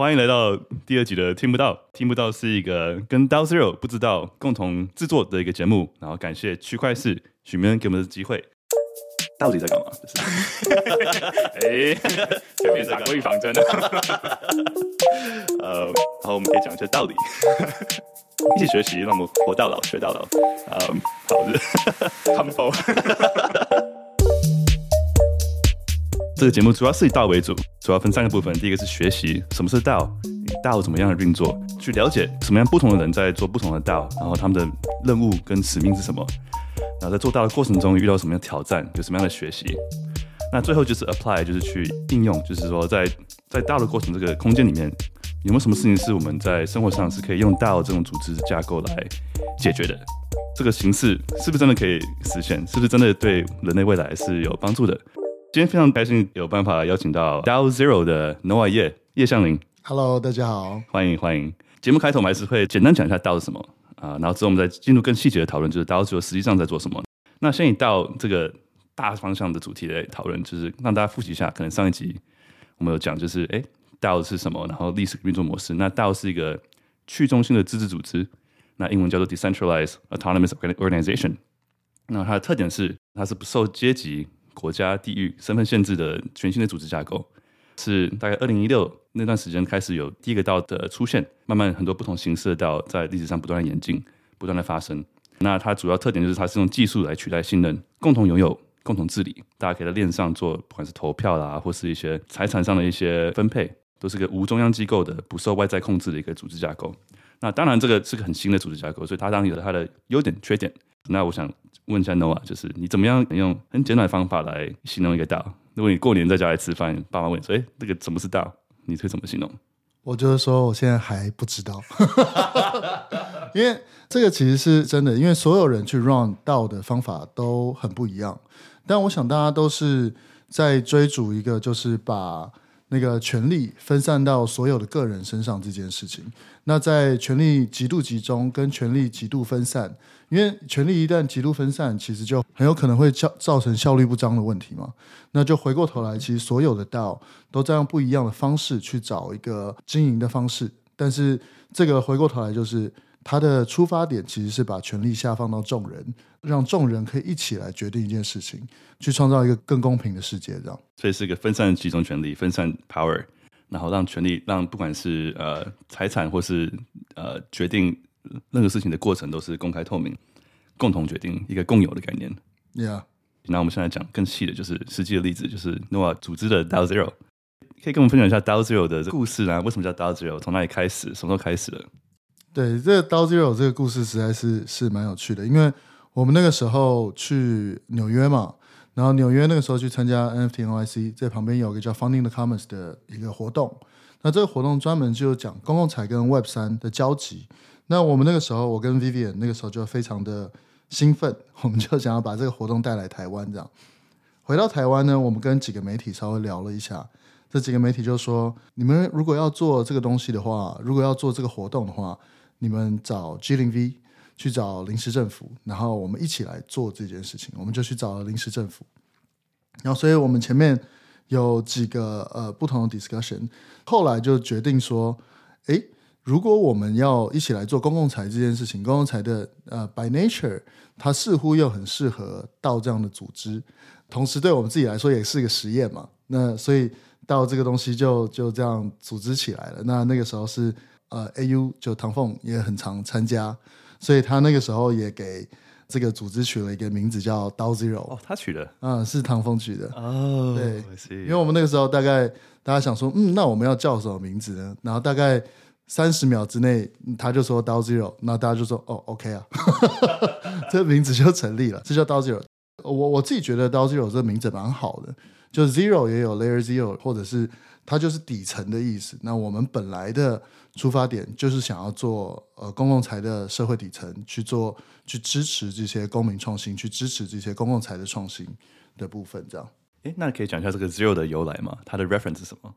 欢迎来到第二集的听不到，听不到是一个跟 DAO Zero 不知道共同制作的一个节目，然后感谢区块市许明恩给我们的机会。到底在干嘛？哎，前面打过预防针的。呃，然后我们可以讲一下道理，一起学习，让我们活到老学到老。嗯，好的，Humble。这个节目主要是以道为主，主要分三个部分。第一个是学习什么是道，道怎么样的运作，去了解什么样不同的人在做不同的道然后他们的任务跟使命是什么，然后在做道的过程中遇到什么样的挑战，有什么样的学习。那最后就是 apply，就是去应用，就是说在在道的过程这个空间里面，有没有什么事情是我们在生活上是可以用道这种组织架构来解决的？这个形式是不是真的可以实现？是不是真的对人类未来是有帮助的？今天非常开心有办法邀请到 DAO Zero 的 Noah 叶叶向林。Hello，大家好，欢迎欢迎。节目开头我们还是会简单讲一下 DAO 是什么啊，然后之后我们再进入更细节的讨论，就是 DAO Zero 实际上在做什么。那先以 DAO 这个大方向的主题来讨论，就是让大家复习一下，可能上一集我们有讲，就是哎 DAO 是什么，然后历史运作模式。那 DAO 是一个去中心的自治组织，那英文叫做 Decentralized Autonomous Organization。那它的特点是它是不受阶级。国家、地域、身份限制的全新的组织架构，是大概二零一六那段时间开始有第一个 DAO 的出现，慢慢很多不同形式的 DAO 在历史上不断的演进、不断的发生。那它主要特点就是它是用技术来取代信任，共同拥有、共同治理，大家可以在链上做，不管是投票啦，或是一些财产上的一些分配，都是个无中央机构的、不受外在控制的一个组织架构。那当然，这个是个很新的组织架构，所以它当然有它的优点、缺点。那我想问一下 Noah，就是你怎么样用很简短的方法来形容一个道如果你过年在家里吃饭，爸妈问你说：“哎，这个什么是道你会怎么形容？我就是说，我现在还不知道，因为这个其实是真的，因为所有人去 run 道的方法都很不一样。但我想大家都是在追逐一个，就是把那个权力分散到所有的个人身上这件事情。那在权力极度集中跟权力极度分散。因为权力一旦极度分散，其实就很有可能会造造成效率不彰的问题嘛。那就回过头来，其实所有的 DAO 都在用不一样的方式去找一个经营的方式。但是这个回过头来，就是它的出发点其实是把权力下放到众人，让众人可以一起来决定一件事情，去创造一个更公平的世界。这样，所以是一个分散集中权力、分散 power，然后让权力让不管是呃财产或是呃决定。任何事情的过程都是公开透明，共同决定一个共有的概念。Yeah，那我们现在讲更细的，就是实际的例子，就是 Noah 组织的 DAO Zero，可以跟我们分享一下 DAO Zero 的故事啊？为什么叫 DAO Zero？从哪里开始？什么时候开始的？对，这个 DAO Zero 这个故事实在是是蛮有趣的，因为我们那个时候去纽约嘛，然后纽约那个时候去参加 NFT NYC，在旁边有一个叫 Funding the Commons 的一个活动，那这个活动专门就讲公共财跟 Web 三的交集。那我们那个时候，我跟 Vivian 那个时候就非常的兴奋，我们就想要把这个活动带来台湾。这样回到台湾呢，我们跟几个媒体稍微聊了一下，这几个媒体就说：你们如果要做这个东西的话，如果要做这个活动的话，你们找 G0V 去找临时政府，然后我们一起来做这件事情。我们就去找了临时政府，然后所以我们前面有几个呃不同的 discussion，后来就决定说，诶。如果我们要一起来做公共财这件事情，公共财的呃，by nature，它似乎又很适合 DAO 这样的组织，同时对我们自己来说也是一个实验嘛。那所以 DAO 这个东西就就这样组织起来了。那那个时候是呃，AU 就唐凤也很常参加，所以他那个时候也给这个组织取了一个名字叫 DAO Zero。哦，他取的？嗯，是唐凤取的。哦，对，因为我们那个时候大概大家想说，嗯，那我们要叫什么名字呢？然后大概。三十秒之内，他就说 DAO Zero，那大家就说哦，OK 啊，这名字就成立了，这叫 DAO Zero。我我自己觉得 DAO Zero 这个名字蛮好的，就 Zero 也有 Layer Zero，或者是它就是底层的意思。那我们本来的出发点就是想要做呃公共财的社会底层，去做去支持这些公民创新，去支持这些公共财的创新的部分，这样。诶，那可以讲一下这个 Zero 的由来吗？它的 reference 是什么？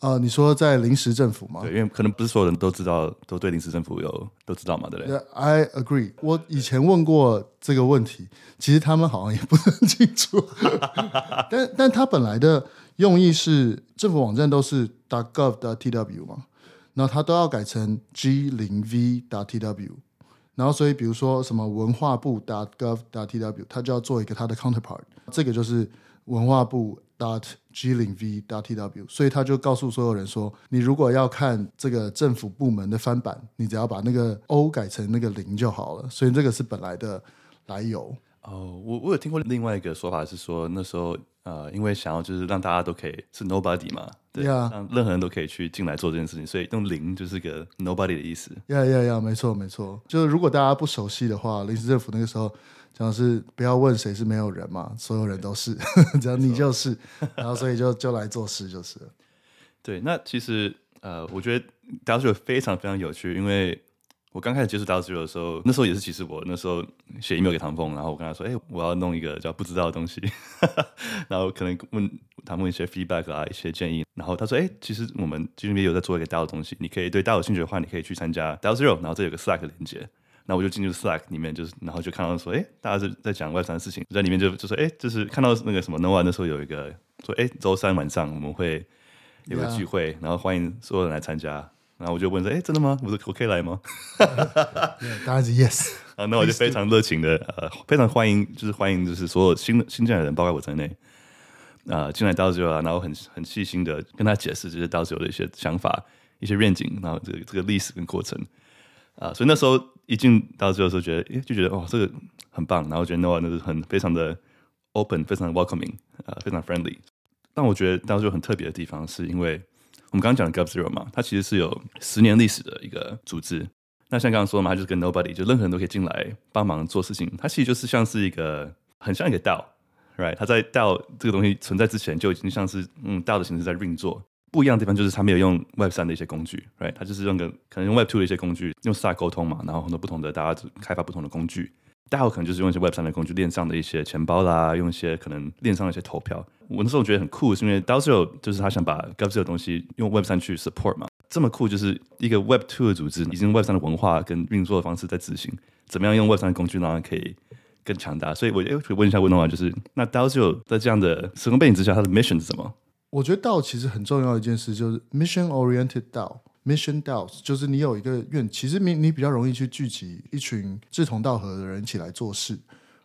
呃，你说在临时政府吗？对，因为可能不是所有人都知道，都对临时政府有都知道嘛，对不对？Yeah，I agree。我以前问过这个问题，其实他们好像也不是很清楚。但但他本来的用意是政府网站都是 .gov.tw 嘛，然后它都要改成 G 零 V.tw，然后所以比如说什么文化部 .gov.tw，它就要做一个它的 counterpart，这个就是文化部 dot g 零 v dot t w，所以他就告诉所有人说，你如果要看这个政府部门的翻版，你只要把那个 O 改成那个零就好了，所以这个是本来的来由。哦，我我有听过另外一个说法是说，那时候呃，因为想要就是让大家都可以是 nobody 嘛，对，Yeah. 让任何人都可以去进来做这件事情，所以用零就是个 nobody 的意思。呀呀呀，没错没错，就是如果大家不熟悉的话，临时政府那个时候讲的是不要问谁是没有人嘛，所有人都是，只要你就是，然后所以就就来做事就是了。对，那其实呃，我觉得大家觉得非常非常有趣，因为。我刚开始接触 DAO Zero 的时候，那时候也是其实我那时候写 email 给唐凤，然后我跟他说：“哎、我要弄一个叫不知道的东西，然后可能问唐凤一些 feedback 啊，一些建议。”然后他说：“哎、其实我们这边有在做一个 DAO 的东西，你可以对 DAO 有兴趣的话，你可以去参加 DAO Zero，然后这有个 Slack 连接。”然后我就进入 Slack 里面，就是然后就看到说：“哎、欸，大家是在讲 Web 三的事情，在里面就就说：‘哎、欸，就是看到那个什么 Noah 那时候有一个说：‘哎、欸，周三晚上我们会有个聚会.然后欢迎所有人来参加。’”然后我就问说：“哎，真的吗？我说我可以来吗？”当然是 yes。啊，那我就非常热情的呃，非常欢迎，就是欢迎，就是所有新新进来的人，包括我在内，啊、呃，进来 DAO Zero 啊，然后很很细心的跟他解释这些 DAO Zero 的一些想法、一些愿景，然后这个这个历史跟过程啊、呃，所以那时候一进 DAO Zero 的时候，觉得哎，就觉得哇，这个很棒，然后觉得 Noah 那是很非常的 open，非常 welcoming，啊、呃，非常 friendly。但我觉得 DAO Zero 很特别的地方，是因为。我们刚刚讲的 GovZero 嘛，它其实是有十年历史的一个组织。那像刚刚说嘛，它就是跟 Nobody，就任何人都可以进来帮忙做事情。它其实就是像是一个很像一个 DAO，right？它在 DAO 这个东西存在之前就已经像是嗯 DAO 的形式在运作。不一样的地方就是它没有用 Web 三的一些工具，right？它就是用个可能用 Web two 的一些工具，用 Slack 沟通嘛，然后很多不同的大家开发不同的工具。DAO 可能就是用一些 Web 三的工具，链上的一些钱包啦，用一些可能链上的一些投票。我那时候觉得很酷，是因为 DAO Zero 就是他想把 GovZero 的东西用 Web 三去 support 嘛。这么酷，就是一个 Web two 的组织，已经 Web 三的文化跟运作的方式在执行，怎么样用 Web 三的工具让它可以更强大？所以我诶，可以问一下问的话，就是那 DAO Zero 在这样的时空背景之下，它的 mission 是什么？我觉得道其实很重要的一件事就是 mission oriented 道。Mission DAOs 就是你有一个愿，其实你你比较容易去聚集一群志同道合的人一起来做事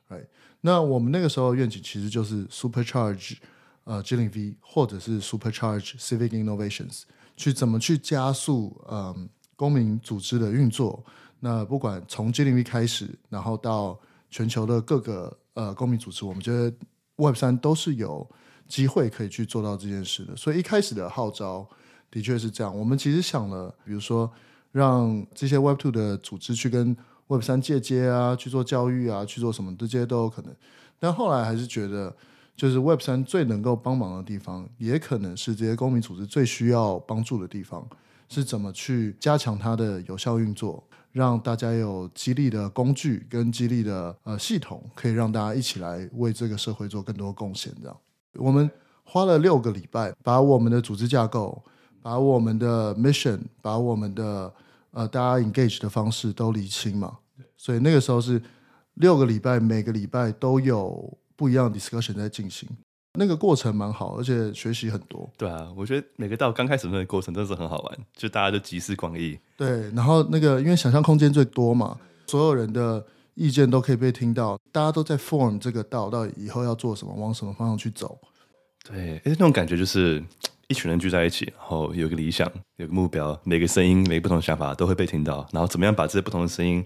，right？那我们那个时候愿景其实就是 Supercharge 呃 G0V 或者是 Supercharge Civic Innovations，去怎么去加速嗯、呃、公民组织的运作。那不管从 G0V 开始，然后到全球的各个呃公民组织，我们觉得 Web 三都是有机会可以去做到这件事的。所以一开始的号召。的确是这样。我们其实想了，比如说让这些 Web Two 的组织去跟 Web 三借接啊，去做教育啊，去做什么，这些都有可能。但后来还是觉得，就是 Web 三最能够帮忙的地方，也可能是这些公民组织最需要帮助的地方，是怎么去加强它的有效运作，让大家有激励的工具跟激励的呃系统，可以让大家一起来为这个社会做更多贡献。这样，我们花了六个礼拜，把我们的组织架构。把我们的 mission，把我们的呃大家 engage 的方式都理清嘛，所以那个时候是六个礼拜，每个礼拜都有不一样的 discussion 在进行，那个过程蛮好，而且学习很多。对啊，我觉得每个到刚开始那个过程真的是很好玩，就大家都集思广益。对，然后那个因为想象空间最多嘛，所有人的意见都可以被听到，大家都在 form 这个道，到底以后要做什么，往什么方向去走。对，哎，那种感觉就是。一群人聚在一起，然后有个理想，有个目标，每个声音、每个不同的想法都会被听到。然后怎么样把这些不同的声音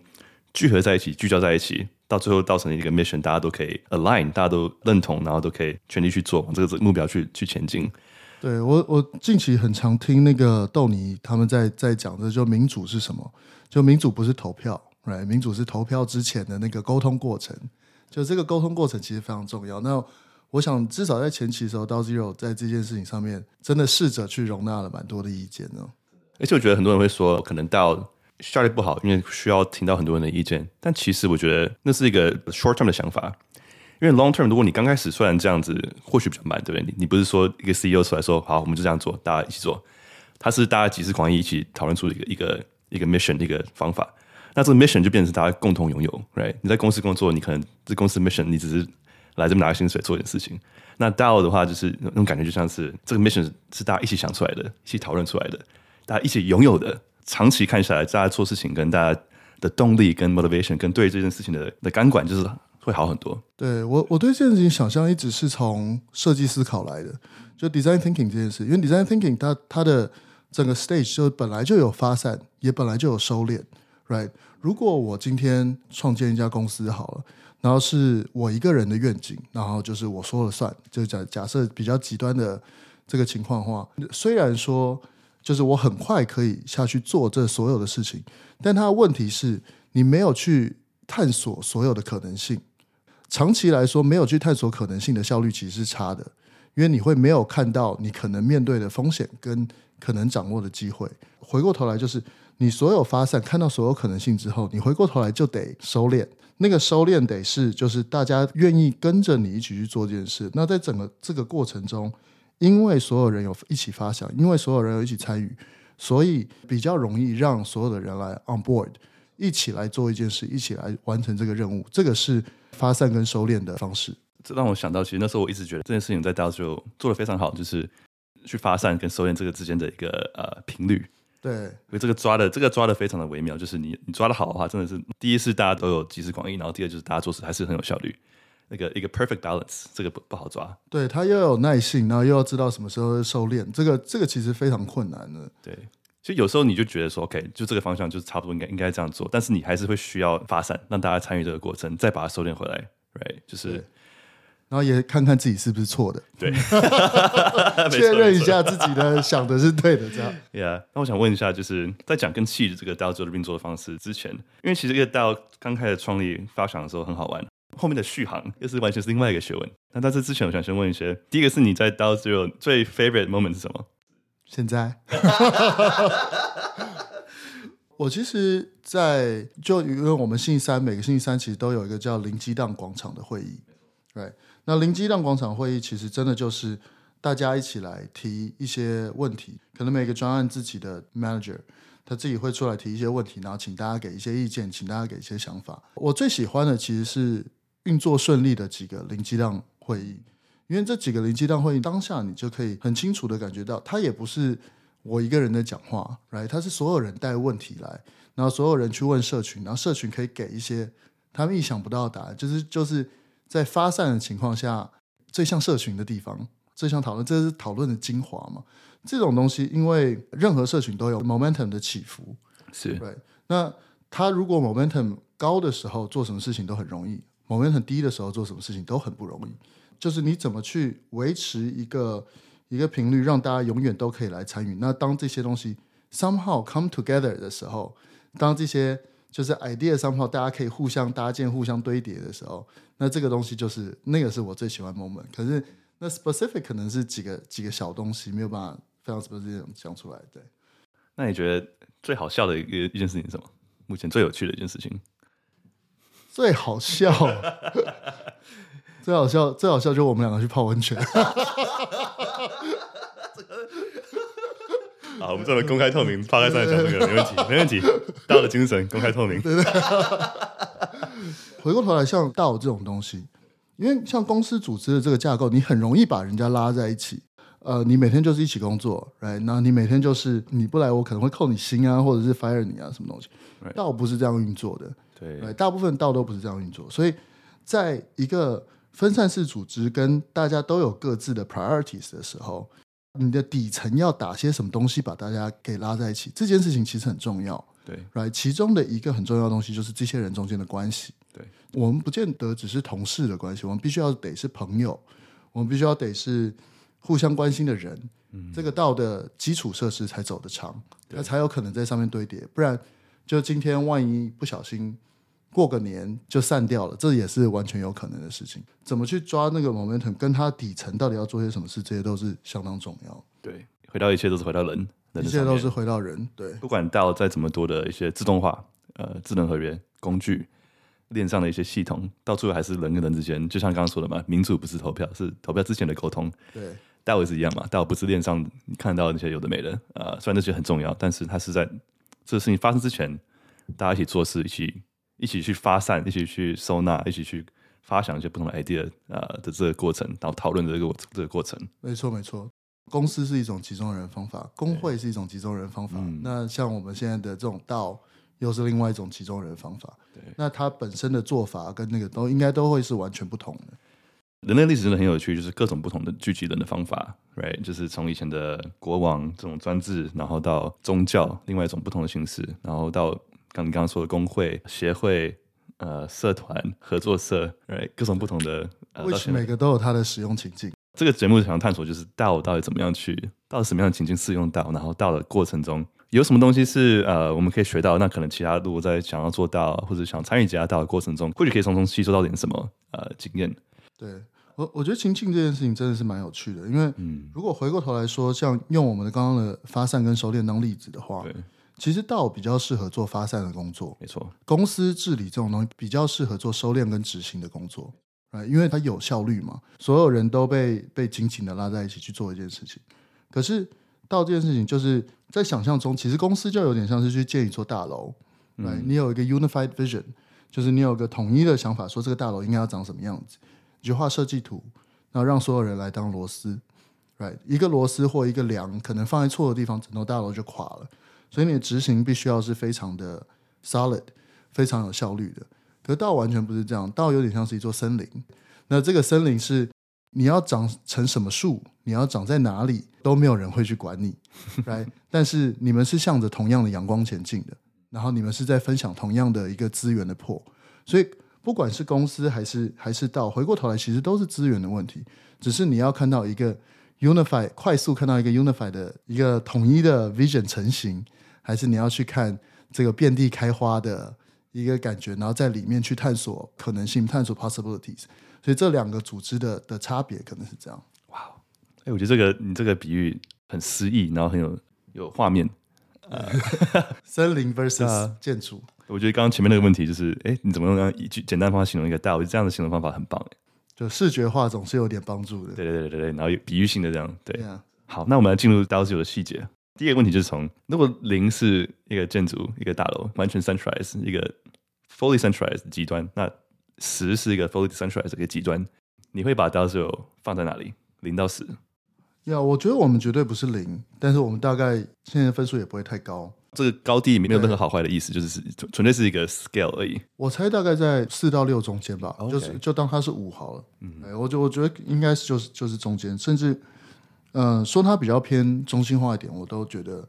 聚合在一起、聚焦在一起，到最后造成一个 mission，大家都可以 align，大家都认同，然后都可以全力去做往这个目标去去前进。对，我，我近期很常听那个豆泥他们在在讲的，就民主是什么？就民主不是投票，right？民主是投票之前的那个沟通过程。就这个沟通过程其实非常重要。那我想，至少在前期的时候到 Zero 在这件事情上面，真的试着去容纳了蛮多的意见呢。而且我觉得很多人会说，可能到效率不好，因为需要听到很多人的意见。但其实我觉得那是一个 short term 的想法，因为 long term，如果你刚开始虽然这样子，或许比较慢，对不对？你你不是说一个 CEO 出来说，好，我们就这样做，大家一起做。他是大家集思广益，一起讨论出一个一个一个 mission 一个方法。那这个 mission 就变成大家共同拥有，right？你在公司工作，你可能这公司 mission 你只是。来这边拿个薪水做一点事情。那 DAO 的话，就是那种感觉，就像是这个 mission 是大家一起想出来的，一起讨论出来的，大家一起拥有的。长期看下来，大家做事情跟大家的动力、跟 motivation、跟对这件事情的的感管，就是会好很多。对我，我对这件事情想象一直是从设计思考来的，就 design thinking 这件事，因为 design thinking 它它的整个 stage 就本来就有发散，也本来就有收敛，right？如果我今天创建一家公司好了。然后是我一个人的愿景，然后就是我说了算。就假假设比较极端的这个情况的话，虽然说就是我很快可以下去做这所有的事情，但它的问题是你没有去探索所有的可能性。长期来说，没有去探索可能性的效率其实是差的，因为你会没有看到你可能面对的风险跟可能掌握的机会。回过头来，就是你所有发散看到所有可能性之后，你回过头来就得收敛。那个收敛得是，就是大家愿意跟着你一起去做这件事。那在整个这个过程中，因为所有人有一起发想，因为所有人有一起参与，所以比较容易让所有的人来 on board，一起来做一件事，一起来完成这个任务。这个是发散跟收敛的方式。这让我想到，其实那时候我一直觉得这件事情在 DAO 就做得非常好，就是去发散跟收敛这个之间的一个呃频率。对，所以这个抓的这个抓的非常的微妙，就是你你抓的好的话，真的是第一是大家都有集思广益，然后第二就是大家做事还是很有效率，那个一个 perfect balance，这个不不好抓。对，他又有耐性，然后又要知道什么时候收敛，这个这个其实非常困难的。对，其实有时候你就觉得说，OK，就这个方向就是差不多应该应该这样做，但是你还是会需要发散，让大家参与这个过程，再把它收敛回来，right？就是。然后也看看自己是不是错的，对，确认一下自己的想的是对的，这样。Yeah，那我想问一下，就是在讲跟气的这个 DAO 的运作的方式之前，因为其实这个 DAO 刚开始创立发想的时候很好玩，后面的续航又是完全是另外一个学问。那在这之前，我想先问一些，第一个是你在 DAO Zero 最 favorite moment 是什么？现在，我其实，在就因为我们星期三每个星期三其实都有一个叫零激荡广场的会议，right？那零激荡广场会议其实真的就是大家一起来提一些问题，可能每个专案自己的 manager 他自己会出来提一些问题，然后请大家给一些意见，请大家给一些想法。我最喜欢的其实是运作顺利的几个零激荡会议，因为这几个零激荡会议当下你就可以很清楚的感觉到，它也不是我一个人的讲话，right？它是所有人带问题来，然后所有人去问社群，然后社群可以给一些他们意想不到的答案，就是就是。在发散的情况下，最像社群的地方，最像讨论，这是讨论的精华嘛？这种东西，因为任何社群都有 momentum 的起伏，是对。那他如果 momentum 高的时候做什么事情都很容易，momentum 低的时候做什么事情都很不容易。就是你怎么去维持一个一个频率，让大家永远都可以来参与。那当这些东西 somehow come together 的时候，当这些就是 idea somehow 大家可以互相搭建、互相堆叠的时候，那这个东西就是那个是我最喜欢 moment。可是那 specific 可能是几个几个小东西，没有办法非常 specific 讲出来。对，那你觉得最好笑的一个一件事情是什么？目前最有趣的一件事情？最好笑，最好笑，最好笑就是我们两个去泡温泉。好，我们这么公开透明，趴在上面讲这个没问题，没问题。DAO 的精神，公开透明。对对对 回过头来，像 DAO 这种东西，因为像公司组织的这个架构，你很容易把人家拉在一起。呃，你每天就是一起工作，right？那你每天就是你不来，我可能会扣你薪啊，或者是 fire 你啊，什么东西？DAO 不是这样运作的，对，大部分 DAO 都不是这样运作。所以，在一个分散式组织跟大家都有各自的 priorities 的时候。你的底层要打些什么东西，把大家给拉在一起？这件事情其实很重要，对，right？其中的一个很重要的东西就是这些人中间的关系。对，我们不见得只是同事的关系，我们必须要得是朋友，我们必须要得是互相关心的人。嗯，这个 DAO 的基础设施才走得长，它才有可能在上面堆叠。不然，就今天万一不小心。过个年就散掉了，这也是完全有可能的事情。怎么去抓那个 momentum，跟它底层到底要做些什么事，这些都是相当重要。对，回到一切都是回到人，人一切都是回到人。对，不管到再怎么多的一些自动化、呃，智能合约工具，链上的一些系统，到最后还是人跟人之间，就像刚刚说的嘛，民主不是投票，是投票之前的沟通。对，DAO 也是一样嘛，DAO 不是链上你看到那些有的没的啊、呃，虽然这些很重要，但是它是在这个事情发生之前，大家一起做事，一起。一起去发散，一起去收纳，一起去发想一些不同的 idea 啊、呃、的这个过程，然后讨论这个这个过程。没错，没错。公司是一种集中人方法，工会是一种集中人方法。嗯、那像我们现在的这种道，又是另外一种集中人方法。对，那它本身的做法跟那个都应该都会是完全不同的。人类历史真的很有趣，就是各种不同的聚集人的方法，right？就是从以前的国王这种专制，然后到宗教另外一种不同的形式，然后到刚你刚刚说的工会、协会、呃社团、合作社，right？各种不同的，which 每个都有它的使用情境。这个节目想要探索，就是道到底怎么样去，到底什么样的情境适用到，然后到的过程中有什么东西是呃我们可以学到，那可能其他如果在想要做到或者想参与其他道的过程中，或许可以从中吸收到点什么呃经验。对。我我觉得情境这件事情真的是蛮有趣的，因为如果回过头来说，像用我们的刚刚的发散跟收敛当例子的话，对，其实道比较适合做发散的工作，没错。公司治理这种东西比较适合做收敛跟执行的工作，啊，因为它有效率嘛，所有人都被被紧紧的拉在一起去做一件事情。可是道这件事情，就是在想象中，其实公司就有点像是去建一座大楼，来，你有一个 unified vision，就是你有个统一的想法，说这个大楼应该要长什么样子。你就画设计图，然后让所有人来当螺丝，right？一个螺丝或一个梁可能放在错的地方，整栋大楼就垮了。所以你的执行必须要是非常的 solid，非常有效率的。可道完全不是这样，道有点像是一座森林。那这个森林是你要长成什么树，你要长在哪里，都没有人会去管你来 但是你们是向着同样的阳光前进的，然后你们是在分享同样的一个资源的破，所以。不管是公司还是还是道，回过头来其实都是资源的问题。只是你要看到一个 unify，快速看到一个 unify 的一个统一的 vision 成型，还是你要去看这个遍地开花的一个感觉，然后在里面去探索可能性，探索 possibilities。所以这两个组织的的差别可能是这样。哇，哎，我觉得这个你这个比喻很诗意，然后很有有画面。呃，森林 versus 建筑。我觉得刚刚前面那个问题就是，哎，你怎么用一句简单方法形容一个道？我觉得这样的形容方法很棒，哎，就视觉化总是有点帮助的。对对对对对，然后有比喻性的这样，对。Yeah. 好，那我们来进入 DAO 自由的细节。第一个问题就是从，如果零是一个建筑、一个大楼，完全 centralized 一个 fully centralized 极端，那十是一个 fully decentralized 一个极端，你会把 DAO 自由放在哪里？零到十？呀，我觉得我们绝对不是零，但是我们大概现在分数也不会太高。这个高低没有任何好坏的意思，就是纯纯粹是一个 scale 而已。我猜大概在四到六中间吧.就是就当它是五好了。嗯，我就我觉得应该是就是就是中间，甚至嗯、呃、说它比较偏中心化一点，我都觉得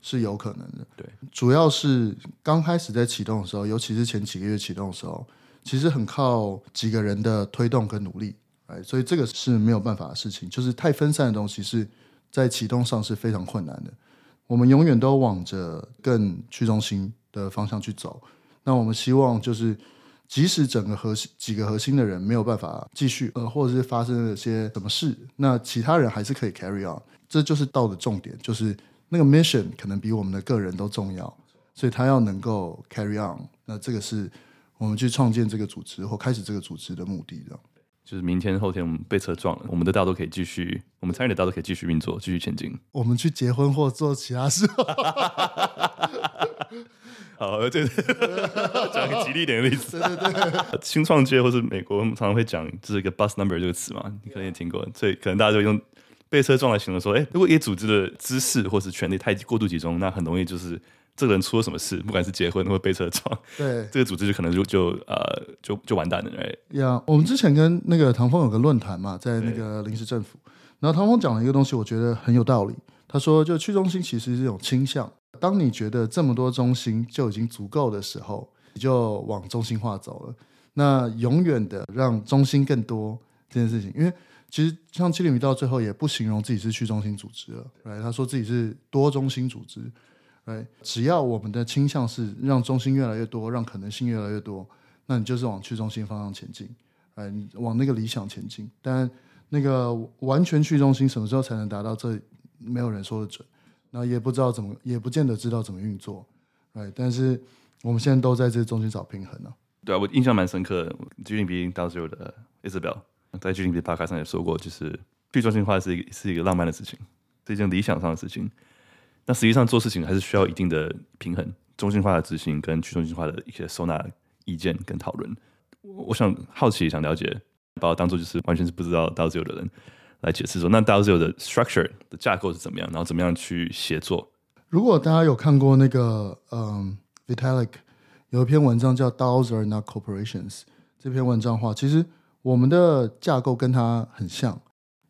是有可能的。对，主要是刚开始在启动的时候，尤其是前几个月启动的时候，其实很靠几个人的推动跟努力，哎，所以这个是没有办法的事情，就是太分散的东西是在启动上是非常困难的。我们永远都往着更去中心的方向去走。那我们希望就是，即使整个核心几个核心的人没有办法继续，呃，或者是发生了些什么事，那其他人还是可以 carry on。这就是道的重点，就是那个 mission 可能比我们的个人都重要，所以他要能够 carry on。那这个是我们去创建这个组织或开始这个组织的目的的。就是明天后天我们被车撞了，我们的道都可以继续，我们参与的道都可以继续运作，继续前进。我们去结婚或做其他事。好，这个 讲个吉利点的例子。对对对，新创界或是美国常常会讲，就是一个 bus number 这个词嘛，你可能也听过，所以可能大家就用被车撞来形容说，哎，如果一个组织的知识或是权力太过度集中，那很容易就是。这个人出了什么事，不管是结婚或被车撞，对这个组织就可能就就呃就就完蛋了。哎，呀，我们之前跟那个唐峰有个论坛嘛，在那个临时政府，然后唐峰讲了一个东西，我觉得很有道理。他说，就去中心其实是一种倾向，当你觉得这么多中心就已经足够的时候，你就往中心化走了。那永远的让中心更多这件事情，因为其实像七里米到最后也不形容自己是去中心组织了，来他说自己是多中心组织。对，只要我们的倾向是让中心越来越多，让可能性越来越多，那你就是往去中心方向前进，哎，你往那个理想前进。但那个完全去中心什么时候才能达到？这没有人说得准，那也不知道怎么，也不见得知道怎么运作。哎，但是我们现在都在这中间找平衡呢、对啊，我印象蛮深刻的。G 零 B 当时有的 Isabel 在 G 零 B Podcast 上也说过，就是去中心化是一是一个浪漫的事情，是一件理想上的事情。那实际上做事情还是需要一定的平衡，中心化的执行跟去中心化的一些收纳意见跟讨论。我想好奇想了解，把我当做就是完全是不知道 DAO 自由的人来解释说，那 DAO 自由的 structure 的架构是怎么样，然后怎么样去协作？如果大家有看过那个嗯 Vitalik 有一篇文章叫 DAOs are not corporations 这篇文章的话，其实我们的架构跟它很像，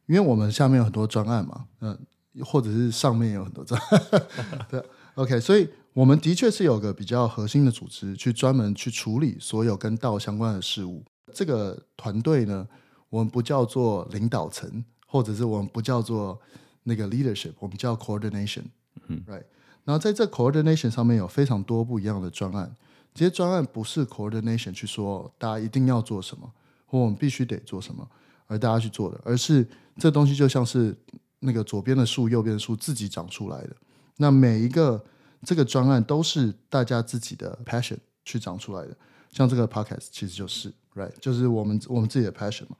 因为我们下面有很多专案嘛，嗯，或者是上面有很多专案，对，OK，所以。我们的确是有个比较核心的组织，去专门去处理所有跟 DAO 相关的事物。这个团队呢，我们不叫做领导层，或者是我们不叫做那个 leadership，我们叫 coordination。嗯，right。然后在这 coordination 上面有非常多不一样的专案。这些专案不是 coordination 去说大家一定要做什么，或我们必须得做什么，而大家去做的，而是这东西就像是那个左边的树、右边的树自己长出来的。那每一个这个专案都是大家自己的 passion 去长出来的，像这个 podcast 其实就是，right，就是我们我们自己的 passion 嘛。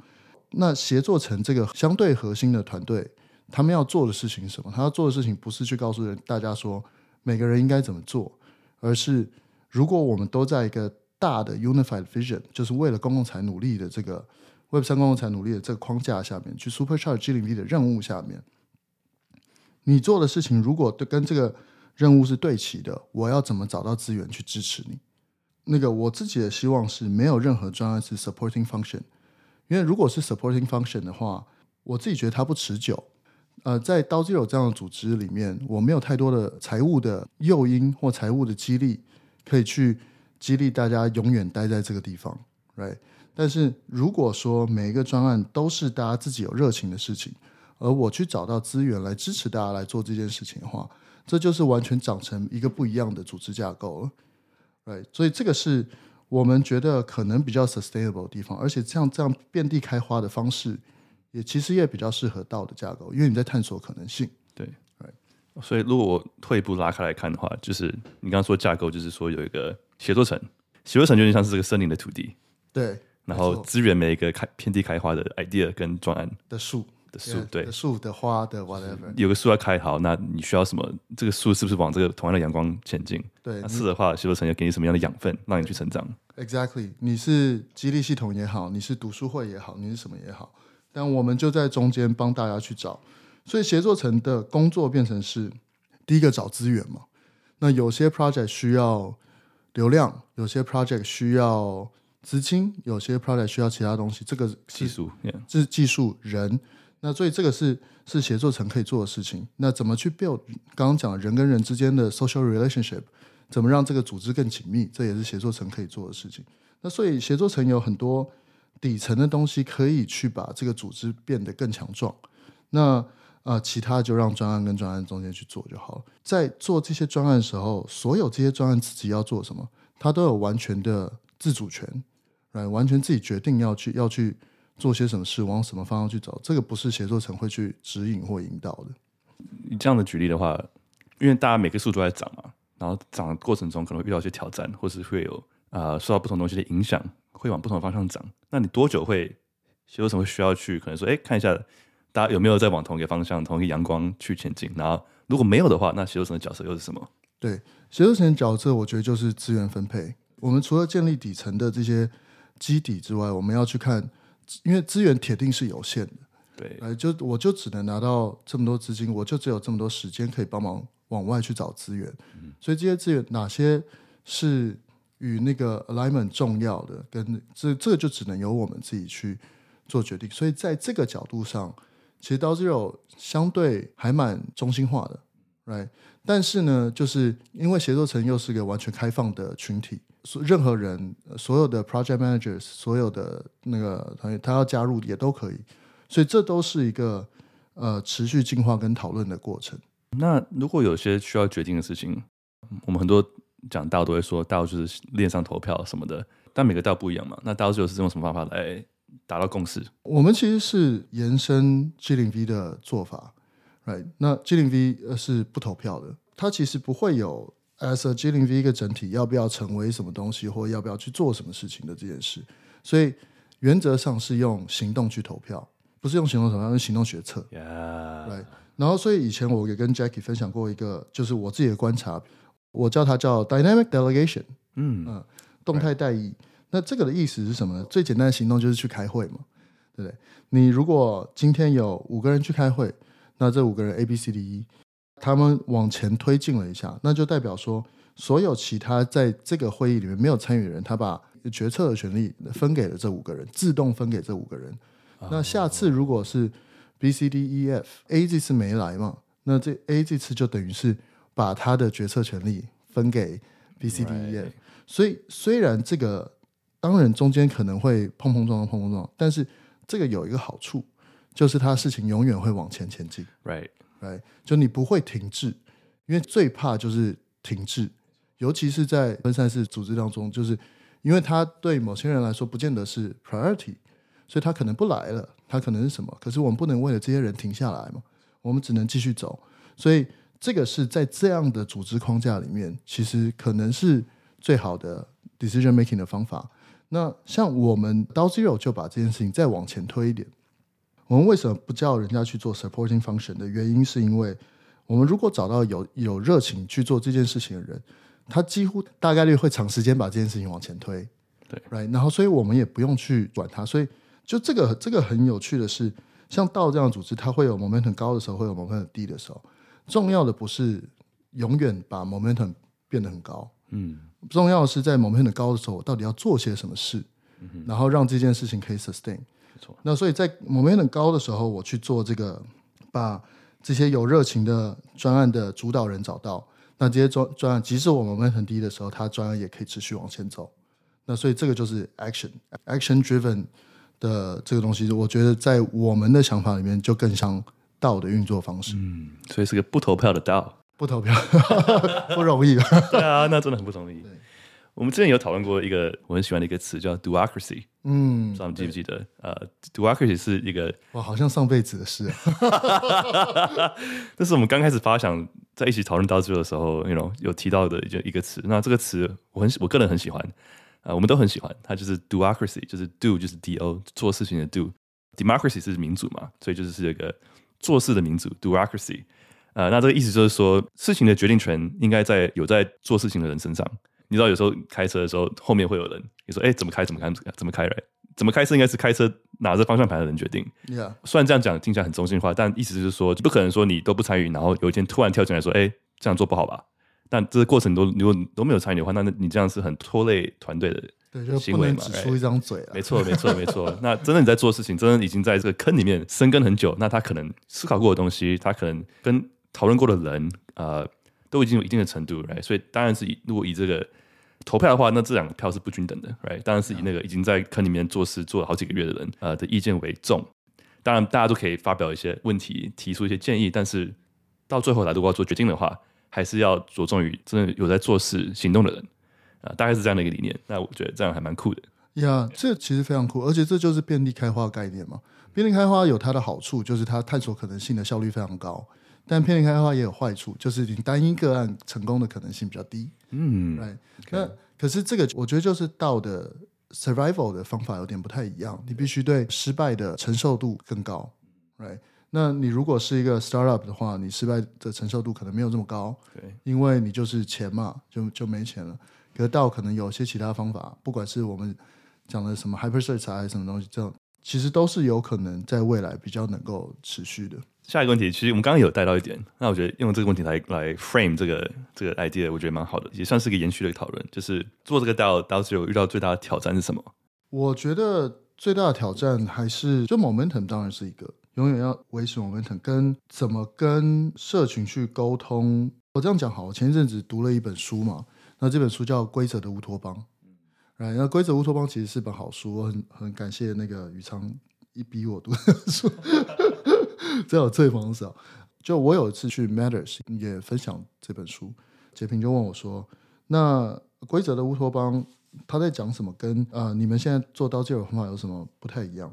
那协作成这个相对核心的团队，他们要做的事情是什么？他要做的事情不是去告诉人大家说每个人应该怎么做，而是如果我们都在一个大的 unified vision，就是为了公共财努力的这个 Web 三公共财努力的这个框架下面，去 supercharge G0V 的任务下面，你做的事情如果都跟这个任务是对齐的，我要怎么找到资源去支持你？那个我自己的希望是没有任何专案是 supporting function，因为如果是 supporting function 的话，我自己觉得它不持久。呃，在 DAO Zero 这样的组织里面，我没有太多的财务的诱因或财务的激励，可以去激励大家永远待在这个地方，right？但是如果说每一个专案都是大家自己有热情的事情，而我去找到资源来支持大家来做这件事情的话，这就是完全长成一个不一样的组织架构了，right？所以这个是我们觉得可能比较 sustainable 的地方，而且像这样遍地开花的方式，也其实也比较适合 DAO 的架构，因为你在探索可能性。对？所以如果我退一步拉开来看的话，就是你刚刚说架构，就是说有一个协作层，协作层就像是这个森林的土地，对，然后支援每一个开遍地开花的 idea 跟专案的树。树对树的花的 whatever，有个树要开好，那你需要什么？这个树是不是往这个同样的阳光前进？对，那是的话，协作层要给你什么样的养分，让你去成长？Exactly，你是激励系统也好，你是读书会也好，你是什么也好，但我们就在中间帮大家去找。所以协作层的工作变成是第一个找资源嘛。那有些 project 需要流量，有些 project 需要资金，有些 project 需要其他东西。这个技术，这是技术人。那所以这个是是协作层可以做的事情。那怎么去 build 刚刚讲人跟人之间的 social relationship，怎么让这个组织更紧密？这也是协作层可以做的事情。那所以协作层有很多底层的东西可以去把这个组织变得更强壮。那呃，其他就让专案跟专案中间去做就好了。在做这些专案的时候，所有这些专案自己要做什么，他都有完全的自主权，来完全自己决定要去要去。做些什么事，往什么方向去走，这个不是协作层会去指引或引导的。你这样的举例的话，因为大家每个数都在涨嘛，然后涨的过程中可能会遇到一些挑战，或是会有呃受到不同东西的影响，会往不同的方向涨。那你多久会协作层会需要去可能说，哎，看一下大家有没有在往同一个方向、同一个阳光去前进？然后如果没有的话，那协作层的角色又是什么？对，协作层的角色，我觉得就是资源分配。我们除了建立底层的这些基底之外，我们要去看。因为资源铁定是有限的，对，哎，就我就只能拿到这么多资金，我就只有这么多时间可以帮忙往外去找资源，嗯、所以这些资源哪些是与那个 alignment 重要的，跟这这个就只能由我们自己去做决定。所以在这个角度上，其实 DAO Zero 相对还蛮中心化的，right？但是呢，就是因为协作层又是个完全开放的群体。任何人，所有的 project managers，所有的那个团队，他要加入也都可以，所以这都是一个呃持续进化跟讨论的过程。那如果有些需要决定的事情，我们很多讲 DAO 都会说 DAO 就是链上投票什么的，但每个 DAO 不一样嘛。那 DAO 就是用什么方法来达到共识？我们其实是延伸 G 零 V 的做法，right？那 G 零 V 是不投票的，它其实不会有。As a G 零 V 一个整体，要不要成为什么东西，或要不要去做什么事情的这件事，所以原则上是用行动去投票，不是用行动投票，是行动决策。Right. 然后，所以以前我也跟 Jackie 分享过一个，就是我自己的观察，我叫它叫 Dynamic Delegation，嗯嗯，动态代议。那这个的意思是什么呢？最简单的行动就是去开会嘛，对不对？你如果今天有五个人去开会，那这五个人 A、B、C、D、E，他们往前推进了一下，那就代表说，所有其他在这个会议里面没有参与的人，他把决策的权利分给了这五个人，自动分给这五个人。那下次如果是 B、C、D、E、F，A 这次没来嘛，那这 A 这次就等于是把他的决策权利分给 B、C、D、E、F。所以虽然这个当然中间可能会碰碰撞撞、碰碰撞，但是这个有一个好处，就是他事情永远会往前前进。Right，Right，就你不会停滞，因为最怕就是停滞，尤其是在分散式组织当中，就是因为他对某些人来说不见得是 priority。所以他可能不来了，他可能是什么？可是我们不能为了这些人停下来嘛，我们只能继续走。所以这个是在这样的组织框架里面，其实可能是最好的 decision making 的方法。那像我们 d o Zero 就把这件事情再往前推一点。我们为什么不叫人家去做 supporting function 的原因，是因为我们如果找到有有热情去做这件事情的人，他几乎大概率会长时间把这件事情往前推。对，right，然后所以我们也不用去管他，所以。就这个这个很有趣的是，像道这样的组织，它会有 momentum 高的时候，会有 momentum 低的时候。重要的不是永远把 momentum 变得很高，嗯，重要的是在 momentum 高的时候，我到底要做些什么事，嗯、然后让这件事情可以 sustain。没错。那所以在 momentum 高的时候，我去做这个，把这些有热情的专案的主导人找到，那这些专专案，即使我 momentum 低的时候，它专案也可以持续往前走。那所以这个就是 action action driven。的这个东西，我觉得在我们的想法里面就更像道的运作方式。嗯，所以是个不投票的道，不投票 不容易吧？对啊，那真的很不容易。对我们之前有讨论过一个我很喜欢的一个词叫 “duocracy”。嗯，不知道你记不记得？对呃，duocracy 是一个哇，好像上辈子的事。这是我们刚开始发想在一起讨论 DAO 的时候，那种有提到的一个一个词。那这个词我很我个人很喜欢。啊，我们都很喜欢它，就是 duocracy，就是 do 就是 d o 做事情的 do，democracy 是民主嘛，所以就是是一个做事的民主 duocracy。呃，那这个意思就是说，事情的决定权应该在有在做事情的人身上。你知道，有时候开车的时候，后面会有人你说，哎，怎么开？怎么开？怎么开来？怎么开车应该是开车拿着方向盘的人决定。虽然这样讲听起来很中心化，但意思就是说，不可能说你都不参与，然后有一天突然跳进来说，哎，这样做不好吧？但这个过程都如果都没有参与的话，那你这样是很拖累团队的行为嘛？对，就不能只出一张嘴了。没错，没错，没错。那真的你在做事情，真的已经在这个坑里面深耕很久，那他可能思考过的东西，他可能跟讨论过的人，呃，都已经有一定的程度，right？所以当然是以如果以这个投票的话，那这两个票是不均等的，right？当然是以那个已经在坑里面做事做了好几个月的人，呃的意见为重。当然大家都可以发表一些问题，提出一些建议，但是到最后来如果要做决定的话。还是要着重于真的有在做事、行动的人啊，大概是这样的一个理念。那我觉得这样还蛮酷的。呀这其实非常酷，而且这就是便利开花概念嘛。便利开花有它的好处，就是它探索可能性的效率非常高；但偏离开发也有坏处，就是你单一个案成功的可能性比较低。嗯，right。那可是这个，我觉得就是道的 survival 的方法有点不太一样，你必须对失败的承受度更高，right。那你如果是一个 startup 的话，你失败的承受度可能没有这么高，对，因为你就是钱嘛，就就没钱了。可是道可能有些其他方法，不管是我们讲的什么 hyper search 还是什么东西，这其实都是有可能在未来比较能够持续的。下一个问题，其实我们刚刚有带到一点，那我觉得用这个问题来来 frame 这个这个 idea，我觉得蛮好的，也算是一个延续的讨论。就是做这个 DAO DAO Zero 遇到最大的挑战是什么？我觉得最大的挑战还是就 momentum，当然是一个。永远要维持 momentum，跟怎么跟社群去沟通。我这样讲好，我前一阵子读了一本书嘛，那这本书叫《规则的乌托邦》。然后《规则乌托邦》其实是本好书，我很很感谢那个宇昌一逼我读的书，这 我最捧手。就我有一次去 Matters 也分享这本书，杰平就问我说：“那《规则的乌托邦》他在讲什么？跟呃你们现在做刀剑的方法有什么不太一样？”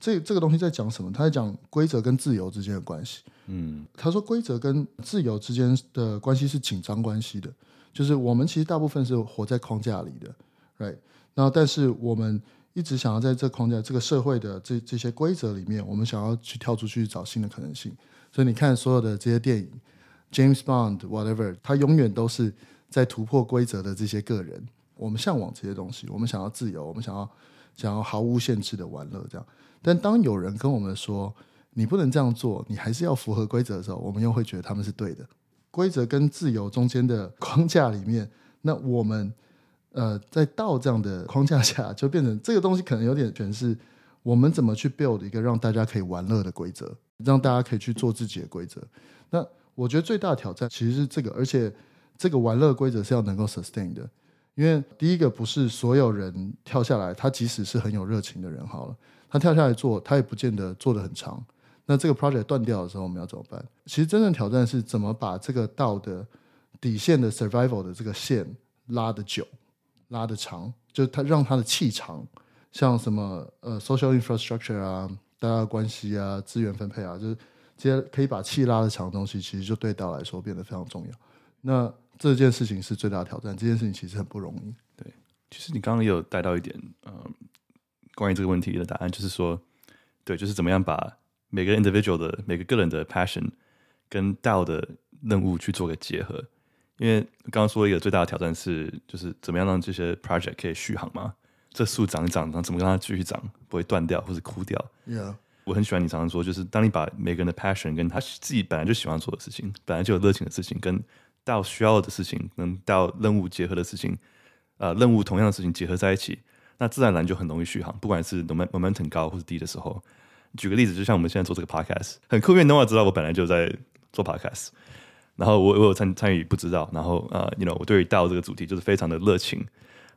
这这个东西在讲什么？他在讲规则跟自由之间的关系。嗯，他说规则跟自由之间的关系是紧张关系的，就是我们其实大部分是活在框架里的，right？然后，但是我们一直想要在这框架、这个社会的这这些规则里面，我们想要去跳出去找新的可能性。所以你看，所有的这些电影，James Bond，whatever，他永远都是在突破规则的这些个人。我们向往这些东西，我们想要自由，我们想要想要毫无限制的玩乐，这样。但当有人跟我们说你不能这样做，你还是要符合规则的时候，我们又会觉得他们是对的。规则跟自由中间的框架里面，那我们呃在道这样的框架下，就变成这个东西可能有点全是我们怎么去 build 一个让大家可以玩乐的规则，让大家可以去做自己的规则。那我觉得最大的挑战其实是这个，而且这个玩乐规则是要能够 sustain 的，因为第一个不是所有人跳下来，他即使是很有热情的人，好了，他跳下来做，他也不见得做得很长。那这个 project 断掉的时候，我们要怎么办？其实真正挑战是怎么把这个道的底线的 survival 的这个线拉得久、拉得长，就它让它的气长，像什么呃 social infrastructure 啊、大家的关系啊、资源分配啊，就是这些可以把气拉得长的东西，其实就对道来说变得非常重要。那这件事情是最大的挑战，这件事情其实很不容易。对，其实你刚刚也有带到一点，嗯，关于这个问题的答案，就是说，对，就是怎么样把。每个 individual 的每个个人的 passion 跟 DAO 的任务去做个结合，因为刚刚说一个最大的挑战是，就是怎么样让这些 project 可以续航嘛？这树长一长，然后怎么让它继续长，不会断掉或者枯掉？Yeah，我很喜欢你常常说，就是当你把每个人的 passion 跟他自己本来就喜欢做的事情，本来就有热情的事情，跟 DAO 需要的事情，跟 DAO 任务结合的事情，呃，任务同样的事情结合在一起，那自然而然就很容易续航，不管是 momentum 高或是低的时候。举个例子，就像我们现在做这个 podcast，很酷，因为 Noah 知道我本来就在做 podcast，然后我我有参参与不知道，然后呃，you know，我对于 DAO 这个主题就是非常的热情，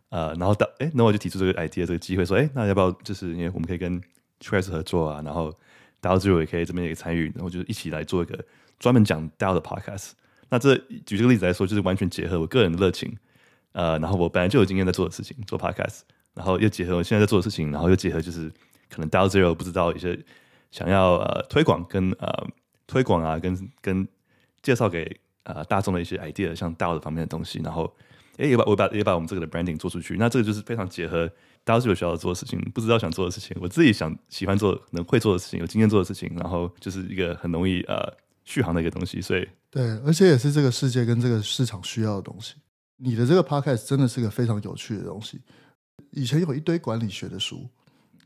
呃，然后到哎那我就提出这个 idea 这个机会，说，哎，那要不要就是因为我们可以跟 Trace 合作啊，然后 DAO 之后也可以这边也参与，然后就一起来做一个专门讲 DAO 的 podcast。那这举这个例子来说，就是完全结合我个人的热情，呃，然后我本来就有经验在做的事情，做 podcast，然后又结合我现在在做的事情，然后又结合就是。可能 DAO Zero 不知道一些想要呃推广跟呃推广啊，跟跟介绍给呃大众的一些 idea，像 DAO 的方面的东西，然后哎也把我把也把我们这个的 branding 做出去，那这个就是非常结合 DAO Zero 需要做的事情，不知道想做的事情，我自己想喜欢做能会做的事情，有经验做的事情，然后就是一个很容易呃续航的一个东西，所以对，而且也是这个世界跟这个市场需要的东西。你的这个 podcast 真的是个非常有趣的东西，以前有一堆管理学的书。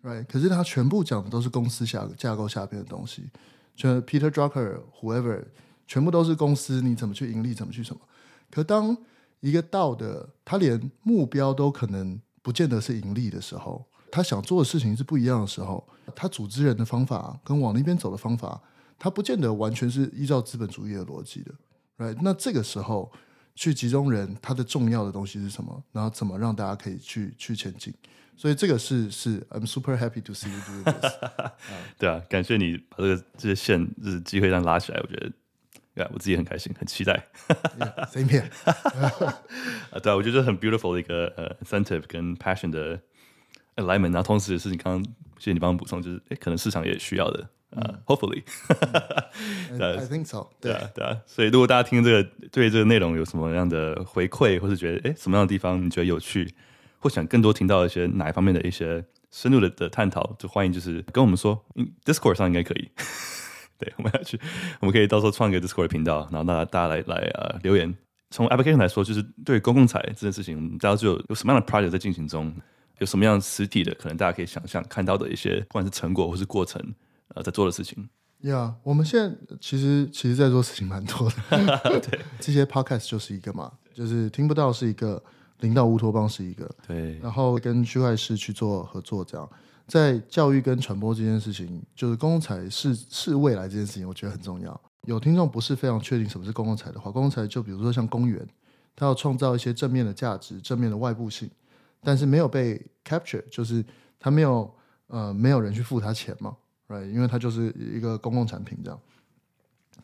Right，可是他全部讲的都是公司下架构下边的东西，就 Peter Drucker whoever，全部都是公司你怎么去盈利，怎么去什么。可当一个道的他连目标都可能不见得是盈利的时候，他想做的事情是不一样的时候，他组织人的方法跟往那边走的方法，他不见得完全是依照资本主义的逻辑的。Right，那这个时候去集中人，他的重要的东西是什么？然后怎么让大家可以去去前进？所以这个是是，I'm super happy to see you do this。对啊，感谢你把这个这些线就是机会这样拉起来，我觉得，对啊，我自己很开心，很期待。Same here。啊，对啊，我觉得很 beautiful 的一个呃 incentive 跟 passion 的 alignment，然后同时也是你刚刚谢谢你帮我补充，就是哎，可能市场也需要的啊，hopefully。I think so。对啊，对啊，所以如果大家听这个对这个内容有什么样的回馈，或是觉得哎什么样的地方你觉得有趣？或想更多听到一些哪一方面的一些深入的的探讨，就欢迎就是跟我们说，Discord 上应该可以。对，我们要去，我们可以到时候创一个 Discord 频道，然后大家大家来来呃留言。从 application 来说，就是对公共财这件事情，大家就有有什么样的 project 在进行中，有什么样实体的，可能大家可以想象看到的一些，不管是成果或是过程，呃，在做的事情。呀，yeah, 我们现在其实其实在做事情蛮多的。对，这些 podcast 就是一个嘛，就是听不到是一个。零到乌托邦是一个，对，然后跟区块势去做合作，这样在教育跟传播这件事情，就是公共财是是未来这件事情，我觉得很重要。有听众不是非常确定什么是公共财的话，公共财就比如说像公园，它要创造一些正面的价值、正面的外部性，但是没有被 capture，就是它没有呃没有人去付他钱嘛，right？因为它就是一个公共产品这样，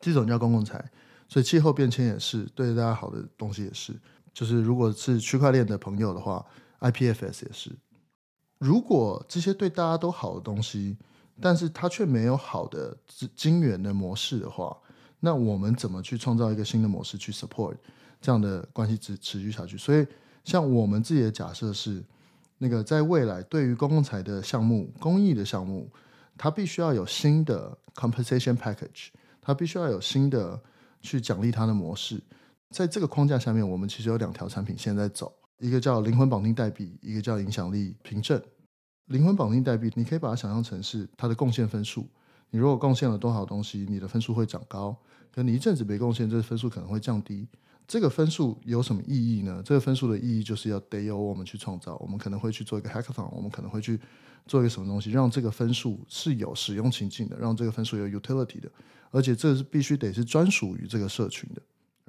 这种叫公共财。所以气候变迁也是对大家好的东西也是。就是如果是区块链的朋友的话，IPFS 也是。如果这些对大家都好的东西，但是它却没有好的金源的模式的话，那我们怎么去创造一个新的模式去 support 这样的关系持持续下去？所以，像我们自己的假设是，那个在未来对于公共财的项目、公益的项目，它必须要有新的 compensation package，它必须要有新的去奖励它的模式。在这个框架下面，我们其实有两条产品线在走。一个叫灵魂绑定代币，一个叫影响力凭证。灵魂绑定代币，你可以把它想象成是它的贡献分数。你如果贡献了多少东西，你的分数会长高；可你一阵子没贡献，这个分数可能会降低。这个分数有什么意义呢？这个分数的意义就是要得由我们去创造。我们可能会去做一个 hackathon，我们可能会去做一个什么东西，让这个分数是有使用情境的，让这个分数有 utility 的，而且这是必须得是专属于这个社群的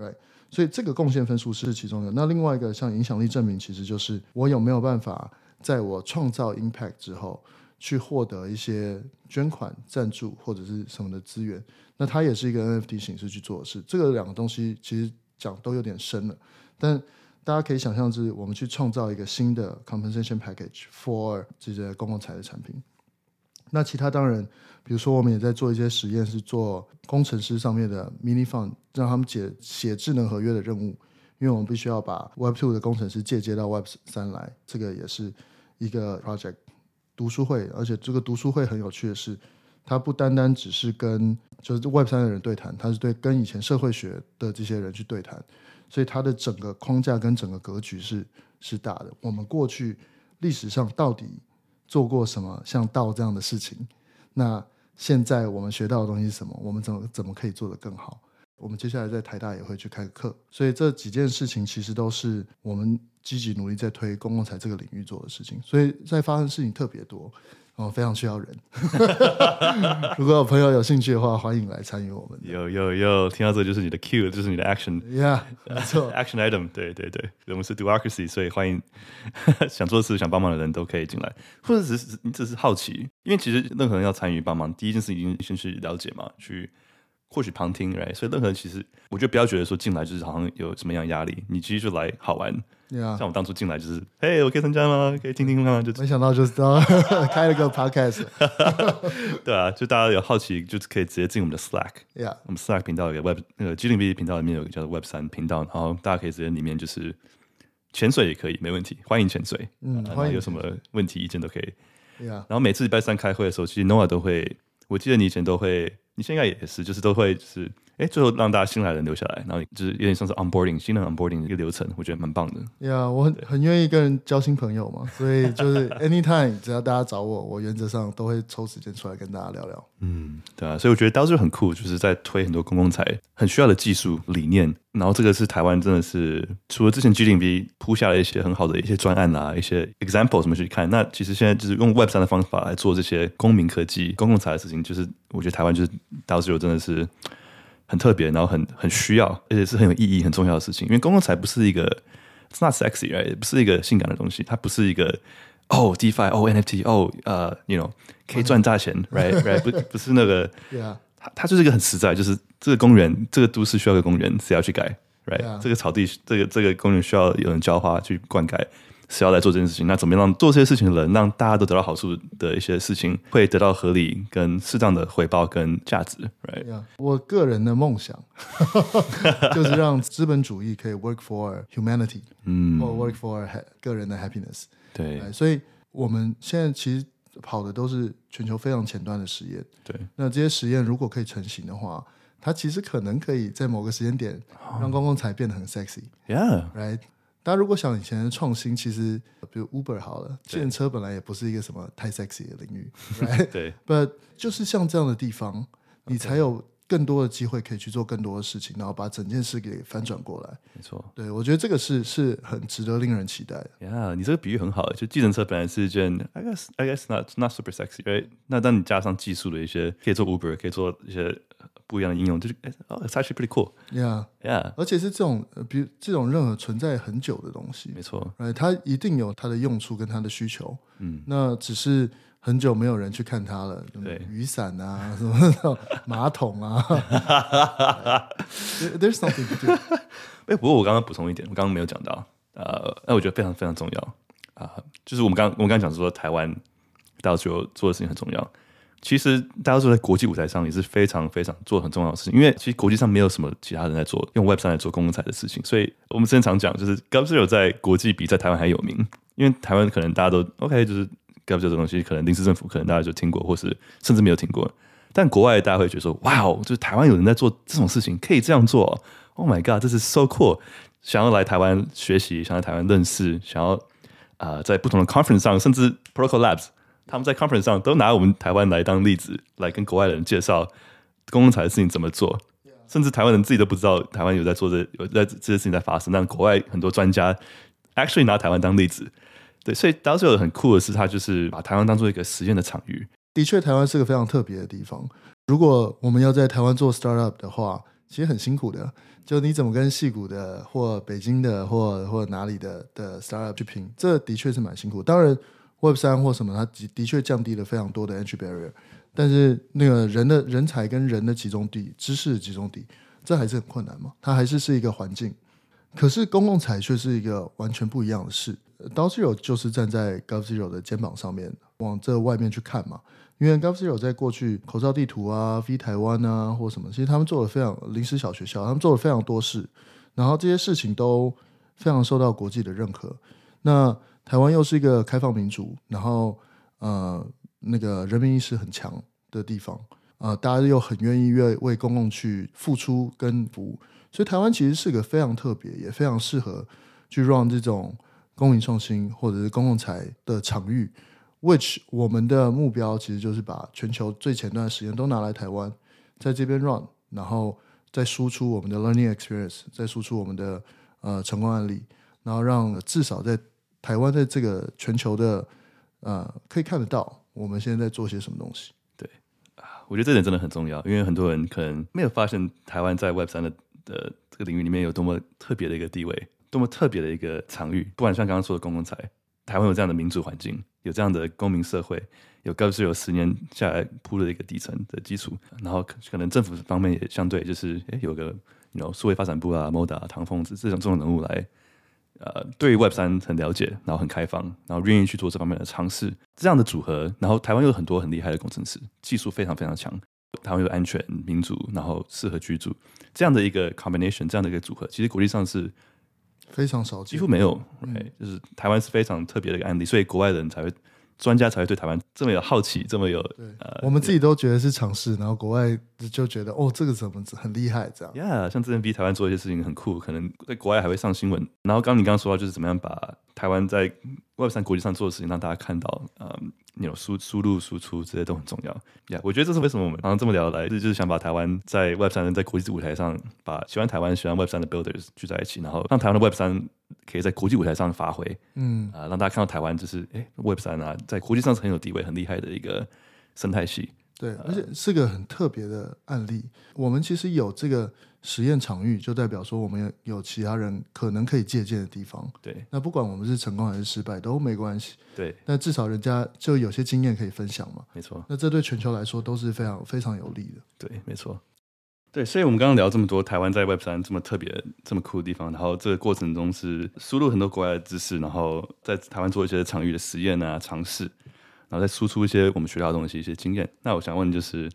，right？所以这个贡献分数是其中的。那另外一个像影响力证明，其实就是我有没有办法在我创造 impact 之后，去获得一些捐款、赞助或者是什么的资源。那它也是一个 NFT 形式去做的事。这个两个东西其实。讲都有点深了，但大家可以想象，是我们去创造一个新的 compensation package for 这些公共财的产品。那其他当然，比如说我们也在做一些实验，是做工程师上面的 mini fund，让他们解写智能合约的任务，因为我们必须要把 Web two 的工程师借接到 Web 三来，这个也是一个 project 读书会，而且这个读书会很有趣的是。它不单单只是跟就是 Web 三的人对谈，它是对跟以前社会学的这些人去对谈，所以它的整个框架跟整个格局是是大的。我们过去历史上到底做过什么像道这样的事情？那现在我们学到的东西是什么？我们怎么怎么可以做得更好？我们接下来在台大也会去开课，所以这几件事情其实都是我们积极努力在推公共财这个领域做的事情，所以在发生事情特别多。哦，非常需要人。如果有朋友有兴趣的话，欢迎来参与我们。有有有，听到这个就是你的 Q，就是你的 Action。Yeah，没错，Action item。对对对，我们是 Duocracy，所以欢迎 想做事、想帮忙的人都可以进来，或者只是你只是好奇，因为其实任何人要参与帮忙，第一件事已经先去了解嘛，去。或许旁听，right？所以任何人其实，我觉得不要觉得说进来就是好像有什么样的压力，你其实就来好玩。Yeah. 像我当初进来就是，嘿，我可以参加吗？可以听听吗？就没想到就是 开了个 podcast。对啊，就大家有好奇，就是可以直接进我们的 Slack。Yeah. 我们 Slack 频道有个 Web 那个 G 零 B 频道里面有个叫做 Web 三频道，然后大家可以直接里面就是潜水也可以，没问题，欢迎潜水。嗯，欢迎。有什么问题意见都可以。Yeah. 然后每次礼拜三开会的时候，其实 Noah 都会，我记得你以前都会。你现在也是，就是都会就是，哎，最后让大家新来的人留下来，然后就是有点像是 onboarding 新的 onboarding 一个流程，我觉得蛮棒的。呀，yeah, 我很很愿意跟人交新朋友嘛，所以就是 anytime 只要大家找我，我原则上都会抽时间出来跟大家聊聊。嗯，对啊，所以我觉得当时很酷，就是在推很多公共财很需要的技术理念，然后这个是台湾真的是除了之前 GDB 铺下了一些很好的一些专案啊，一些 example 什么去看，那其实现在就是用 Web 三的方法来做这些公民科技、公共财的事情，就是我觉得台湾就是 DAO 真的是很特别，然后很很需要，而且是很有意义、很重要的事情。因为公共财不是一个，it's not sexy，right？不是一个性感的东西，它不是一个哦，DeFi，哦，NFT，哦，呃，you know，可以赚大钱，right？right？不不是那个，它它就是一个很实在，就是这个公园，这个都市需要个公园，谁要去改，right？这个草地，这个这个公园需要有人浇花去灌溉。是要来做这件事情，那怎么样让做这些事情的人，让大家都得到好处的一些事情，会得到合理跟适当的回报跟价值，right？、Yeah. 我个人的梦想 就是让资本主义可以 work for humanity，嗯，或 work for 个人的 happiness。对，所以我们现在其实跑的都是全球非常前端的实验。对，那这些实验如果可以成型的话，它其实可能可以在某个时间点让公共财变得很 sexy。大家如果想以前的创新，其实比如 Uber 好了，计程车本来也不是一个什么太 sexy 的领域，right？对，But 就是像这样的地方，你才有更多的机会可以去做更多的事情，然后把整件事给翻转过来。没错，对，我觉得这个是是很值得令人期待的。呀，你这个比喻很好，就计程车本来是一件，I guess I guess not not super sexy，right？那当你加上技术的一些，可以做 Uber，可以做一些。不一样的应用，就是哦，it's actually pretty cool，yeah，yeah，而且是这种，比如这种任何存在很久的东西，没错，哎，它一定有它的用处跟它的需求，嗯，那只是很久没有人去看它了，对，雨伞啊，什么那种马桶啊，there's something to do。哎，不过我刚刚补充一点，我刚刚没有讲到，呃，那我觉得非常非常重要啊，就是我们刚我们刚刚讲说台湾到时候做的事情很重要。其实大家说在国际舞台上也是非常非常做很重要的事情，因为其实国际上没有什么其他人在做用 Web 三来做公共财的事情，所以我们之前常讲，就是 Gov Zero 在国际比在台湾还有名，因为台湾可能大家都 OK，就是 Gov Zero 这东西，可能临时政府可能大家就听过，或是甚至没有听过，但国外大家会觉得说，哇哦，就是台湾有人在做这种事情，可以这样做，Oh my God，这是 so cool，想要来台湾学习，想要来台湾认识，想要啊、在不同的 conference 上，甚至 Protocol Labs，他们在 conference 上都拿我们台湾来当例子，来跟国外人介绍公共财的事情怎么做。甚至台湾人自己都不知道台湾有在做这有在这些事情在发生，但国外很多专家 actually 拿台湾当例子，对，所以当时有很酷的是，他就是把台湾当做一个实验的场域。的确，台湾是个非常特别的地方。如果我们要在台湾做 startup 的话，其实很辛苦的。就你怎么跟戏谷的或北京的或或哪里的的 startup 去拼，这的确是蛮辛苦。当然，Web 三或什么，它的的确降低了非常多的 entry barrier。但是那个人的人才跟人的集中地、知识的集中地，这还是很困难嘛？它还是是一个环境。可是公共财却是一个完全不一样的事。DAO 就是站在 GovZero 的肩膀上面往这外面去看嘛。因为 GovZero 在过去口罩地图啊、V 台湾啊或什么，其实他们做了非常临时小学校，他们做了非常多事，然后这些事情都非常受到国际的认可。那台湾又是一个开放民主，然后呃。那个人民意识很强的地方，呃，大家又很愿意为为公共去付出跟服务，所以台湾其实是个非常特别，也非常适合去 run 这种公民创新或者是公共财的场域。Which 我们的目标其实就是把全球最前端的实验都拿来台湾，在这边 run，然后再输出我们的 learning experience，再输出我们的呃成功案例，然后让至少在台湾在这个全球的呃可以看得到。我们现在在做些什么东西？对啊，我觉得这点真的很重要，因为很多人可能没有发现台湾在 Web 三的的这个领域里面有多么特别的一个地位，多么特别的一个场域。不管像刚刚说的公共财，台湾有这样的民主环境，有这样的公民社会，有更是有十年下来铺了一个底层的基础，然后可能政府方面也相对就是诶有个有数位发展部啊、MODA、唐凤这这种这种人物来。呃，对于 Web 三很了解，然后很开放，然后愿意去做这方面的尝试，这样的组合，然后台湾有很多很厉害的工程师，技术非常非常强，台湾又安全、民主，然后适合居住，这样的一个 combination，这样的一个组合，其实国际上是非常少见，几乎没有，对，就是台湾是非常特别的一个案例，所以国外人才会。专家才会对台湾这么有好奇，这么有对，呃，我们自己都觉得是尝试，然后国外就觉得哦，这个怎么很厉害这样。Yeah，像之前逼台湾做一些事情很酷，可能在国外还会上新闻。然后刚刚你刚刚说到，就是怎么样把台湾在 Web 三国际上做的事情让大家看到，嗯。有输输入输出这些都很重要呀。Yeah, 我觉得这是为什么我们刚刚这么聊来，就是想把台湾在 Web 三在国际舞台上，把喜欢台湾、喜欢 Web 三的 Builders 聚在一起，然后让台湾的 Web 三可以在国际舞台上发挥。嗯啊，让大家看到台湾就是哎 Web 三啊，在国际上是很有地位、很厉害的一个生态系。对，而且是个很特别的案例。我们其实有这个。实验场域就代表说，我们有其他人可能可以借鉴的地方。对，那不管我们是成功还是失败都没关系。对，那至少人家就有些经验可以分享嘛。没错，那这对全球来说都是非常非常有利的。对，没错。对，所以我们刚刚聊这么多台湾在 Web 三这么特别、这么酷的地方，然后这个过程中是输入很多国外的知识，然后在台湾做一些场域的实验啊、尝试，然后再输出一些我们学到的东西、一些经验。那我想问就是。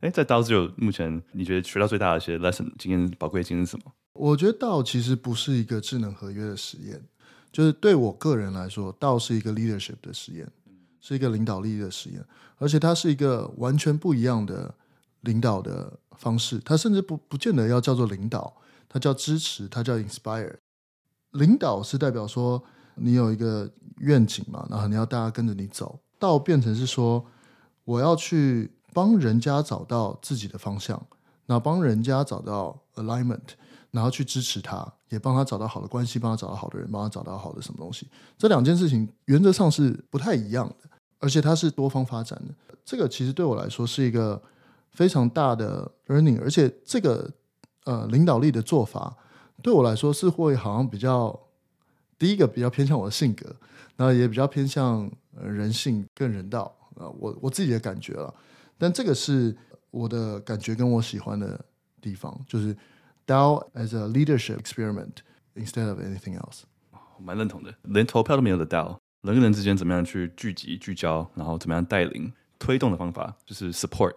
哎，在 DAO 目前你觉得学到最大的一些 lesson 经验、宝贵经验是什么？我觉得 DAO 其实不是一个智能合约的实验，就是对我个人来说，DAO 是一个 leadership 的实验，是一个领导力的实验，而且它是一个完全不一样的领导的方式。它甚至不不见得要叫做领导，它叫支持，它叫 inspire。领导是代表说你有一个愿景嘛，然后你要大家跟着你走。DAO 变成是说我要去。帮人家找到自己的方向，然后帮人家找到 alignment，然后去支持他，也帮他找到好的关系，帮他找到好的人，帮他找到好的什么东西。这两件事情原则上是不太一样的，而且它是多方发展的。这个其实对我来说是一个非常大的 learning，而且这个呃领导力的做法对我来说是会好像比较第一个比较偏向我的性格，然后也比较偏向人性更人道啊，我我自己的感觉了。但这个是我的感觉跟我喜欢的地方，就是 DAO as a leadership experiment instead of anything else。我蛮认同的，连投票都没有的 DAO，人跟人之间怎么样去聚集、聚焦，然后怎么样带领、推动的方法，就是 support。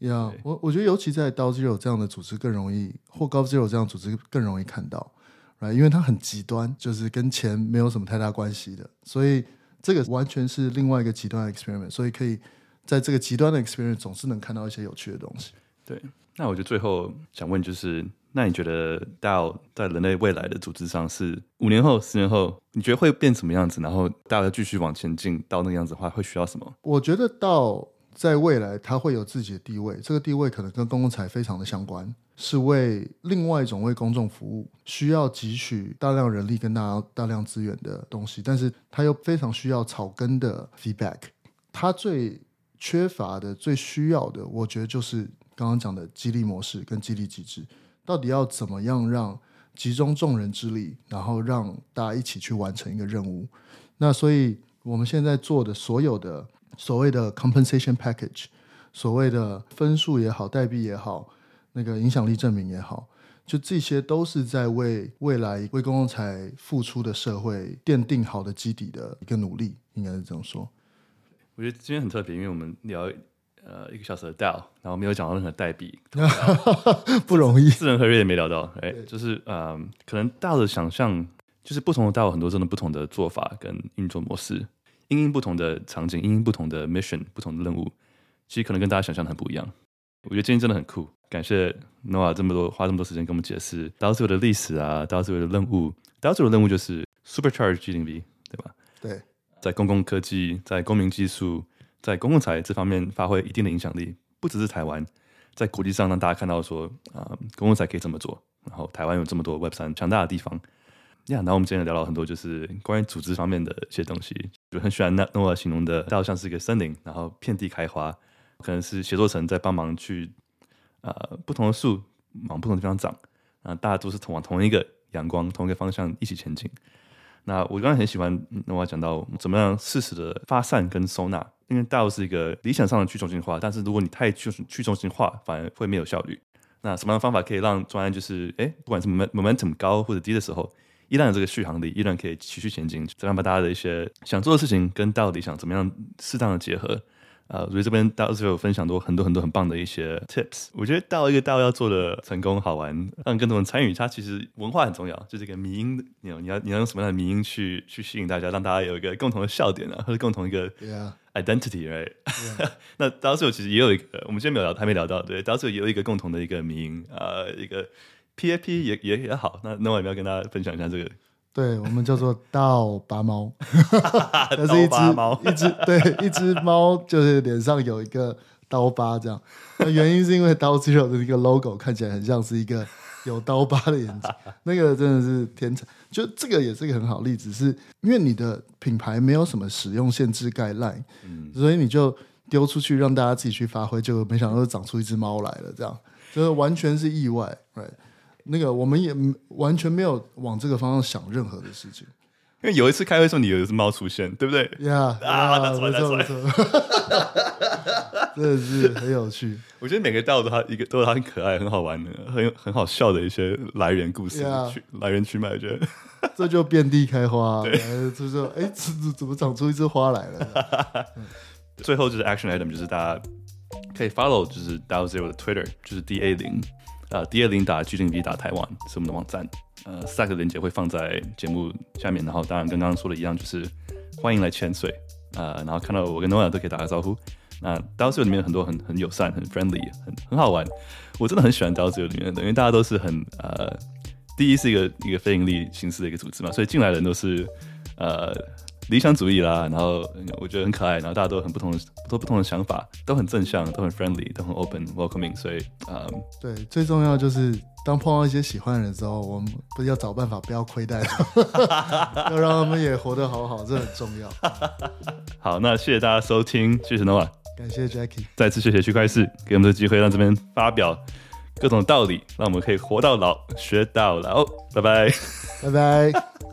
呀，我我觉得尤其在 DAOzero 这样的组织更容易，或 GovZero 这样组织更容易看到，right？因为它很极端，就是跟钱没有什么太大关系的，所以这个完全是另外一个极端的 experiment，所以可以。在这个极端的 experience，总是能看到一些有趣的东西。对，那我就最后想问，就是那你觉得 DAO 在人类未来的组织上是五年后、十年后，你觉得会变什么样子？然后大家继续往前进到那个样子的话，会需要什么？我觉得 DAO 在未来它会有自己的地位，这个地位可能跟公共财非常的相关，是为另外一种为公众服务，需要汲取大量人力跟大大量资源的东西，但是它又非常需要草根的 feedback。它最缺乏的、最需要的，我觉得就是刚刚讲的激励模式跟激励机制。到底要怎么样让集中众人之力，然后让大家一起去完成一个任务？那所以我们现在做的所有的所谓的 compensation package，所谓的分数也好，代币也好，那个影响力证明也好，就这些都是在为未来为公共财付出的社会奠定好的基底的一个努力，应该是这样说。我觉得今天很特别，因为我们聊。呃，一个小时的 DAO，然后没有讲到任何代币，不容易。私人合约也没聊到，哎，就是呃，可能 DAO 的想象就是不同的 DAO 很多真的不同的做法跟运作模式，因应不同的场景，因应不同的 mission，不同的任务，其实可能跟大家想象的很不一样。我觉得今天真的很酷，感谢 Noah 这么多花这么多时间跟我们解释 DAO 自由的历史啊，DAO 自由的任务，DAO 自由的任务就是 Supercharge g0v，对吧？对，在公共科技，在公民技术。在公共财这方面发挥一定的影响力，不只是台湾，在国际上让大家看到说啊、呃，公共财可以这么做。然后台湾有这么多 Web 三强大的地方，呀。然后我们今天聊了很多，就是关于组织方面的一些东西。就很喜欢 Noah 形容的，倒像是一个森林，然后遍地开花，可能是协作层在帮忙去啊、呃，不同的树往不同的地方长，啊，大家都是同往同一个阳光、同一个方向一起前进。那我刚才很喜欢那我要讲到怎么样适时的发散跟收纳。因为道是一个理想上的去中心化，但是如果你太去去中心化，反而会没有效率。那什么样的方法可以让专案就是，哎，不管是 momentum 高或者低的时候，依然有这个续航力，依然可以持续前进，这样把大家的一些想做的事情跟 DAO 理想怎么样适当的结合。啊，所以这边 DAO 有分享多很多很多很棒的一些 tips。我觉得 DAO 一个 DAO 要做的成功好玩，让更多人参与，它其实文化很重要，就是一个迷音，你你要你要用什么样的迷音去去吸引大家，让大家有一个共同的笑点啊，或者共同一个 identity，right？那 DAO 其实也有一个，我们今天没有聊，还没聊到，对，DAO 也有一个共同的一个迷因啊，一个 PAP 也也也好。那那我也要跟大家分享一下这个。对，我们叫做 DAO 拔猫，那是一只一只对一只猫，就是脸上有一个刀疤这样。那原因是因为 DAO Zero 的一个 logo 看起来很像是一个有刀疤的眼睛，那个真的是天才。就这个也是一个很好例子，是因为你的品牌没有什么使用限制 guideline，嗯，所以你就丢出去让大家自己去发挥，就没想到长出一只猫来了，这样就是完全是意外，right？那个我们也完全没有往这个方向想任何的事情，因为有一次开会时候你有一只猫出现，对不对？呀啊，没错没错，真的是很有趣。我觉得每个 DAO 都它一个都有它很可爱、很好玩的、很有很好笑的一些来源故事，yeah, 去来源去脉，我觉得这就遍地开花，对就是说，哎，怎怎么长出一只花来了？最后就是 action item，就是大家可以 follow，就是 DAO Zero 的 Twitter，就是 D A 零。呃，D 二零打 G 零 V 打台湾是我们的网站，呃，三个链接会放在节目下面，然后当然跟刚刚说的一样，就是欢迎来潜水，呃，然后看到我跟 Noah 都可以打个招呼。那 DAO 里面有很多很很友善、很 friendly、很很好玩，我真的很喜欢 DAO 里面的，因为大家都是很呃，第一是一个一个非盈利形式的一个组织嘛，所以进来的人都是呃。理想主义啦，然后我觉得很可爱，然后大家都很不同的，都不同的想法，都很正向，都很 friendly，都很 open welcoming，所以啊，嗯、对，最重要就是当碰到一些喜欢的人之后，我们不是要找办法不要亏待他，要让他们也活得好好，这很重要。好，那谢谢大家收听，谢谢 Noah，感谢 Jacky，再次谢谢区块市给我们的机会，让这边发表各种道理，让我们可以活到老学到老，拜拜，拜拜。